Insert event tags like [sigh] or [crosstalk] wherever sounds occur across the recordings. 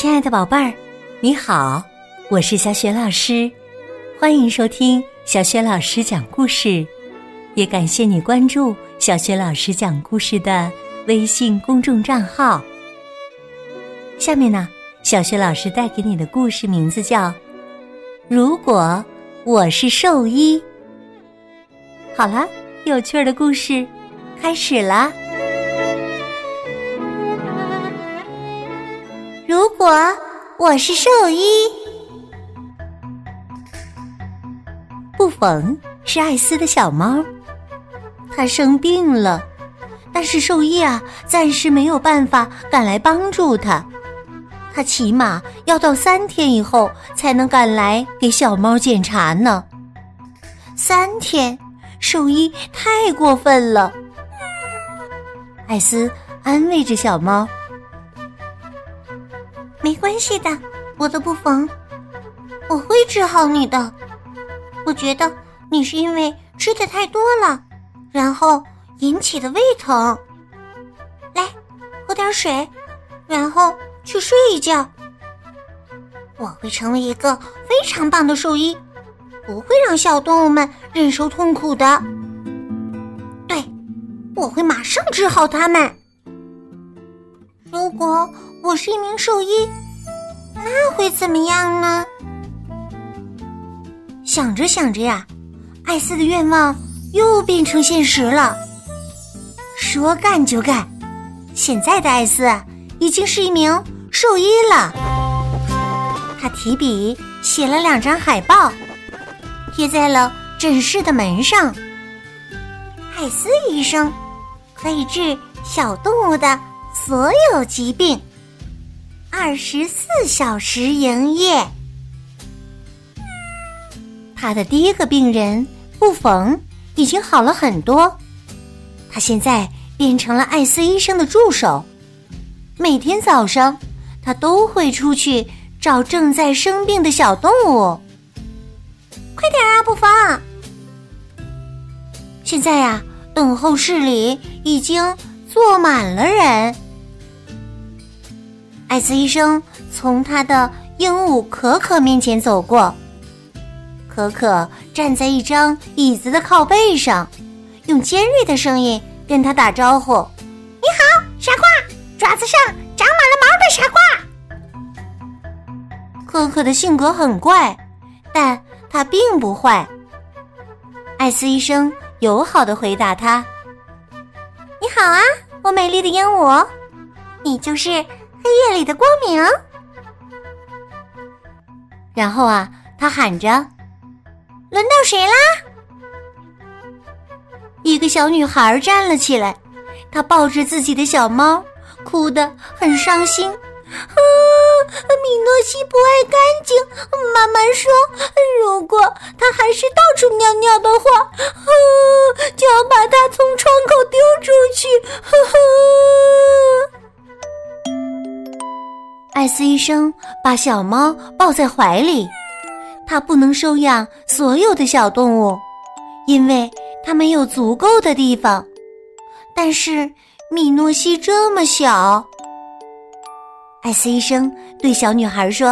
亲爱的宝贝儿，你好，我是小雪老师，欢迎收听小雪老师讲故事，也感谢你关注小雪老师讲故事的微信公众账号。下面呢，小雪老师带给你的故事名字叫《如果我是兽医》。好了，有趣的故事开始啦！我我是兽医，布冯是艾斯的小猫，它生病了，但是兽医啊暂时没有办法赶来帮助它，他起码要到三天以后才能赶来给小猫检查呢。三天，兽医太过分了。艾斯安慰着小猫。没关系的，我的布冯，我会治好你的。我觉得你是因为吃的太多了，然后引起的胃疼。来，喝点水，然后去睡一觉。我会成为一个非常棒的兽医，不会让小动物们忍受痛苦的。对，我会马上治好它们。如果。我是一名兽医，那会怎么样呢？想着想着呀，艾斯的愿望又变成现实了。说干就干，现在的艾斯已经是一名兽医了。他提笔写了两张海报，贴在了诊室的门上。艾斯医生可以治小动物的所有疾病。二十四小时营业。他的第一个病人布冯已经好了很多，他现在变成了艾斯医生的助手。每天早上，他都会出去找正在生病的小动物。快点啊，布冯！现在呀，等候室里已经坐满了人。艾斯医生从他的鹦鹉可可面前走过，可可站在一张椅子的靠背上，用尖锐的声音跟他打招呼：“你好，傻瓜，爪子上长满了毛的傻瓜。”可可的性格很怪，但他并不坏。艾斯医生友好的回答他：“你好啊，我美丽的鹦鹉，你就是。”黑夜里的光明。然后啊，他喊着：“轮到谁啦？”一个小女孩站了起来，她抱着自己的小猫，哭得很伤心。啊，米诺西不爱干净。妈妈说，如果他还是到处尿尿的话，斯医生把小猫抱在怀里，他不能收养所有的小动物，因为他没有足够的地方。但是米诺西这么小，艾斯医生对小女孩说：“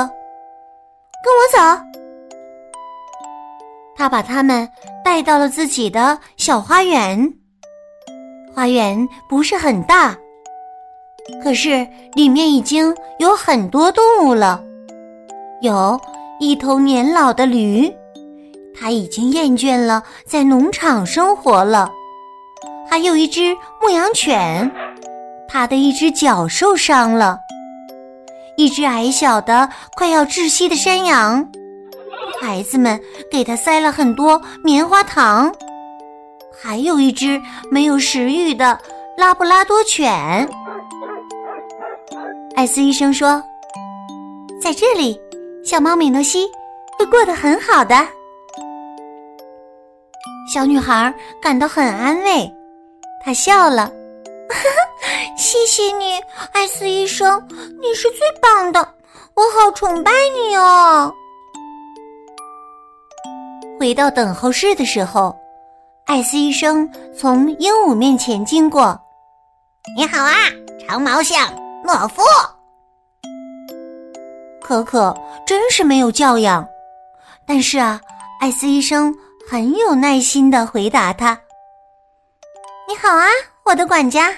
跟我走。”他把他们带到了自己的小花园。花园不是很大。可是里面已经有很多动物了，有一头年老的驴，它已经厌倦了在农场生活了；还有一只牧羊犬，它的一只脚受伤了；一只矮小的快要窒息的山羊，孩子们给它塞了很多棉花糖；还有一只没有食欲的拉布拉多犬。艾斯医生说：“在这里，小猫米诺西会过得很好的。”小女孩感到很安慰，她笑了：“ [laughs] 谢谢你，艾斯医生，你是最棒的，我好崇拜你哦。”回到等候室的时候，艾斯医生从鹦鹉面前经过：“你好啊，长毛象。”懦夫，可可真是没有教养。但是啊，艾斯医生很有耐心的回答他：“你好啊，我的管家，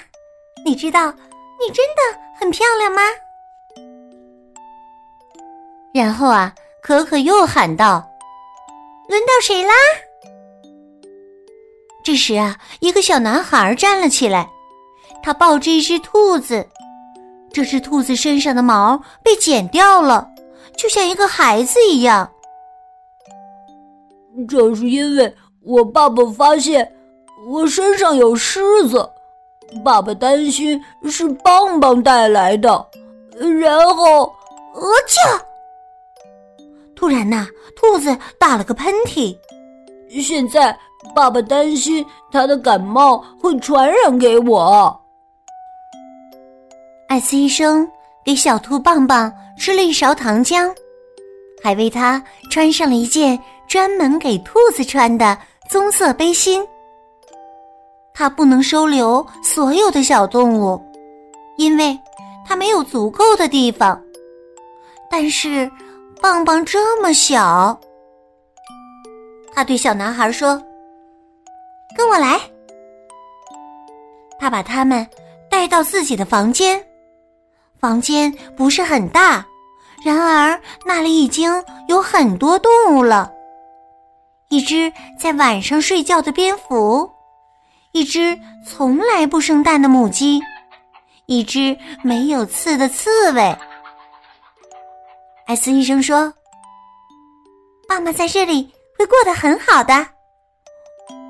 你知道你真的很漂亮吗？”然后啊，可可又喊道：“轮到谁啦？”这时啊，一个小男孩站了起来，他抱着一只兔子，这只兔子身上的毛被剪掉了，就像一个孩子一样。这是因为我爸爸发现我身上有虱子，爸爸担心是棒棒带来的，然后，呃啾！突然呐，兔子打了个喷嚏。现在爸爸担心他的感冒会传染给我。艾斯医生给小兔棒棒吃了一勺糖浆，还为它穿上了一件专门给兔子穿的棕色背心。他不能收留所有的小动物，因为他没有足够的地方。但是。棒棒这么小，他对小男孩说：“跟我来。”他把他们带到自己的房间。房间不是很大，然而那里已经有很多动物了：一只在晚上睡觉的蝙蝠，一只从来不生蛋的母鸡，一只没有刺的刺猬。艾斯医生说：“爸妈在这里会过得很好的。”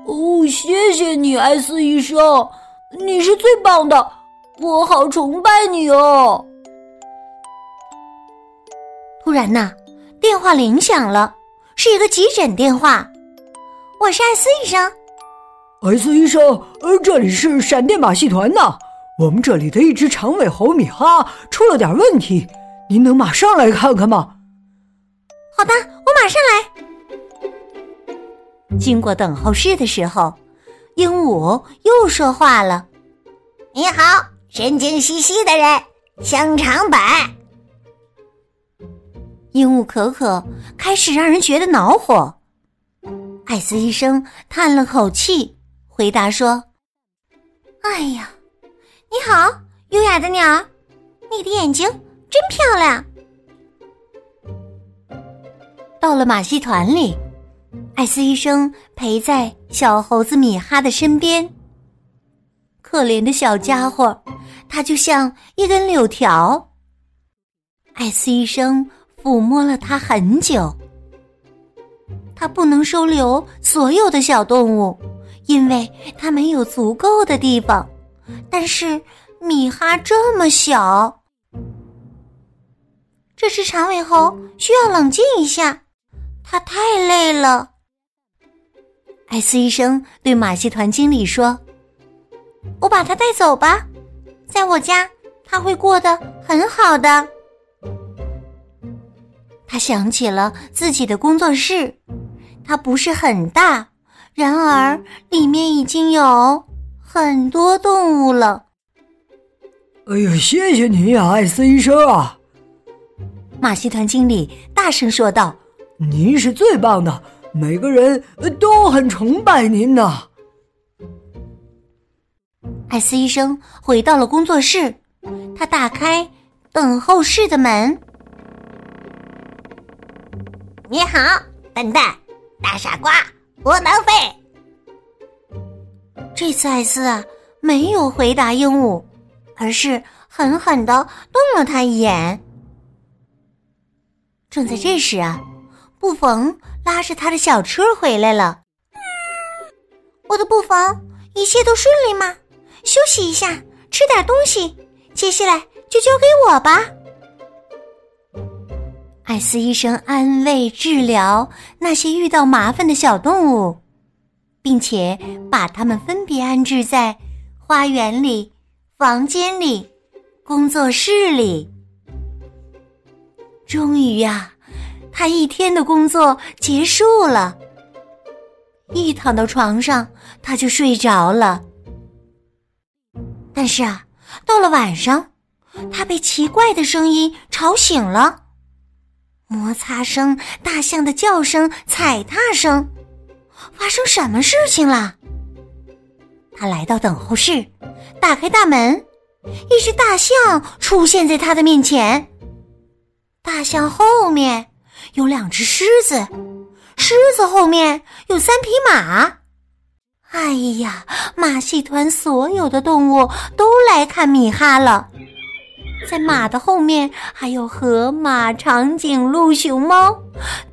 哦，谢谢你，艾斯医生，你是最棒的，我好崇拜你哦。突然呐，电话铃响了，是一个急诊电话。我是艾斯医生。艾斯医生，呃，这里是闪电马戏团呐。我们这里的一只长尾猴米哈出了点问题。您能马上来看看吗？好的，我马上来。经过等候室的时候，鹦鹉又说话了：“你好，神经兮兮的人，香肠版。”鹦鹉可可开始让人觉得恼火。艾斯医生叹了口气，回答说：“哎呀，你好，优雅的鸟，你的眼睛。”真漂亮！到了马戏团里，艾斯医生陪在小猴子米哈的身边。可怜的小家伙，它就像一根柳条。艾斯医生抚摸了它很久。他不能收留所有的小动物，因为他没有足够的地方。但是米哈这么小。这只长尾猴需要冷静一下，它太累了。艾斯医生对马戏团经理说：“我把它带走吧，在我家他会过得很好的。”他想起了自己的工作室，它不是很大，然而里面已经有很多动物了。哎呀，谢谢你呀，艾斯医生啊！马戏团经理大声说道：“您是最棒的，每个人都很崇拜您呢。”艾斯医生回到了工作室，他打开等候室的门。“你好，笨蛋，大傻瓜，窝囊废。”这次艾斯啊没有回答鹦鹉，而是狠狠的瞪了他一眼。正在这时啊，布冯拉着他的小车回来了。我的布冯，一切都顺利吗？休息一下，吃点东西，接下来就交给我吧。艾斯医生安慰治疗那些遇到麻烦的小动物，并且把它们分别安置在花园里、房间里、工作室里。终于呀，他一天的工作结束了。一躺到床上，他就睡着了。但是啊，到了晚上，他被奇怪的声音吵醒了。摩擦声、大象的叫声、踩踏声，发生什么事情了？他来到等候室，打开大门，一只大象出现在他的面前。大象后面有两只狮子，狮子后面有三匹马。哎呀，马戏团所有的动物都来看米哈了。在马的后面还有河马、长颈鹿、熊猫，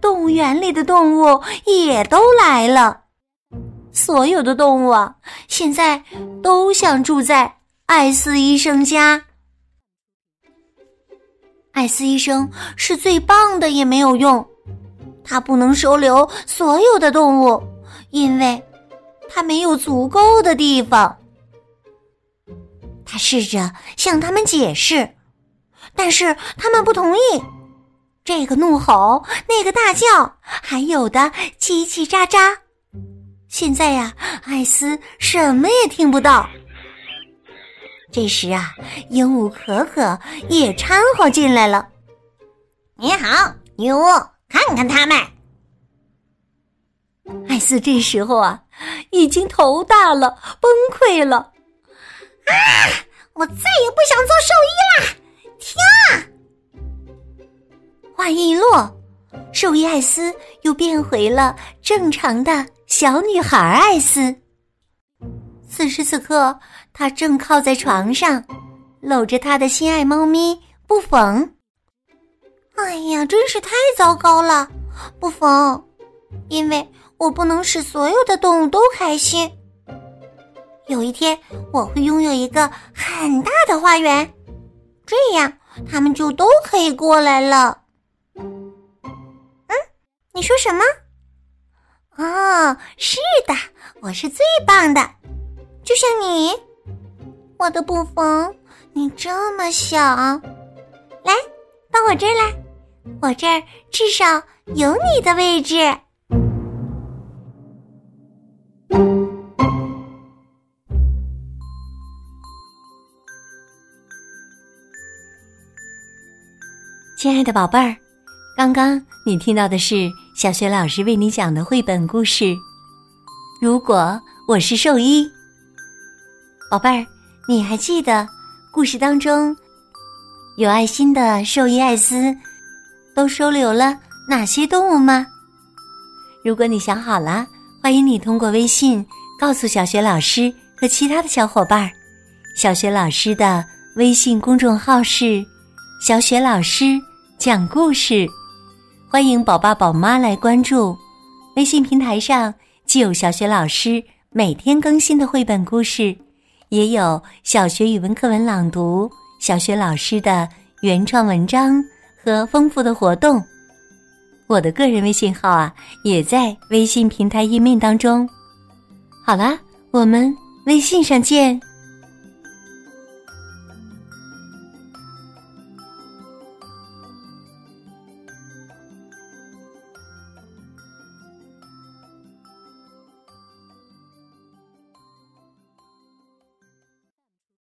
动物园里的动物也都来了。所有的动物啊，现在都想住在艾斯医生家。艾斯医生是最棒的，也没有用，他不能收留所有的动物，因为他没有足够的地方。他试着向他们解释。但是他们不同意，这个怒吼，那个大叫，还有的叽叽喳喳。现在呀，艾斯什么也听不到。这时啊，鹦鹉可可也掺和进来了。你好，女巫，看看他们。艾斯这时候啊，已经头大了，崩溃了。啊！我再也不想做兽医啦！停！话音一落，兽医艾斯又变回了正常的小女孩艾斯。此时此刻，她正靠在床上，搂着她的心爱猫咪布冯。哎呀，真是太糟糕了，布冯！因为我不能使所有的动物都开心。有一天，我会拥有一个很大的花园。这样，他们就都可以过来了。嗯，你说什么？哦，是的，我是最棒的，就像你，我的布冯，你这么小，来到我这儿来，我这儿至少有你的位置。亲爱的宝贝儿，刚刚你听到的是小学老师为你讲的绘本故事。如果我是兽医，宝贝儿，你还记得故事当中有爱心的兽医艾斯都收留了哪些动物吗？如果你想好了，欢迎你通过微信告诉小学老师和其他的小伙伴儿。小学老师的微信公众号是“小雪老师”。讲故事，欢迎宝爸宝妈来关注。微信平台上既有小学老师每天更新的绘本故事，也有小学语文课文朗读、小学老师的原创文章和丰富的活动。我的个人微信号啊，也在微信平台页面当中。好啦，我们微信上见。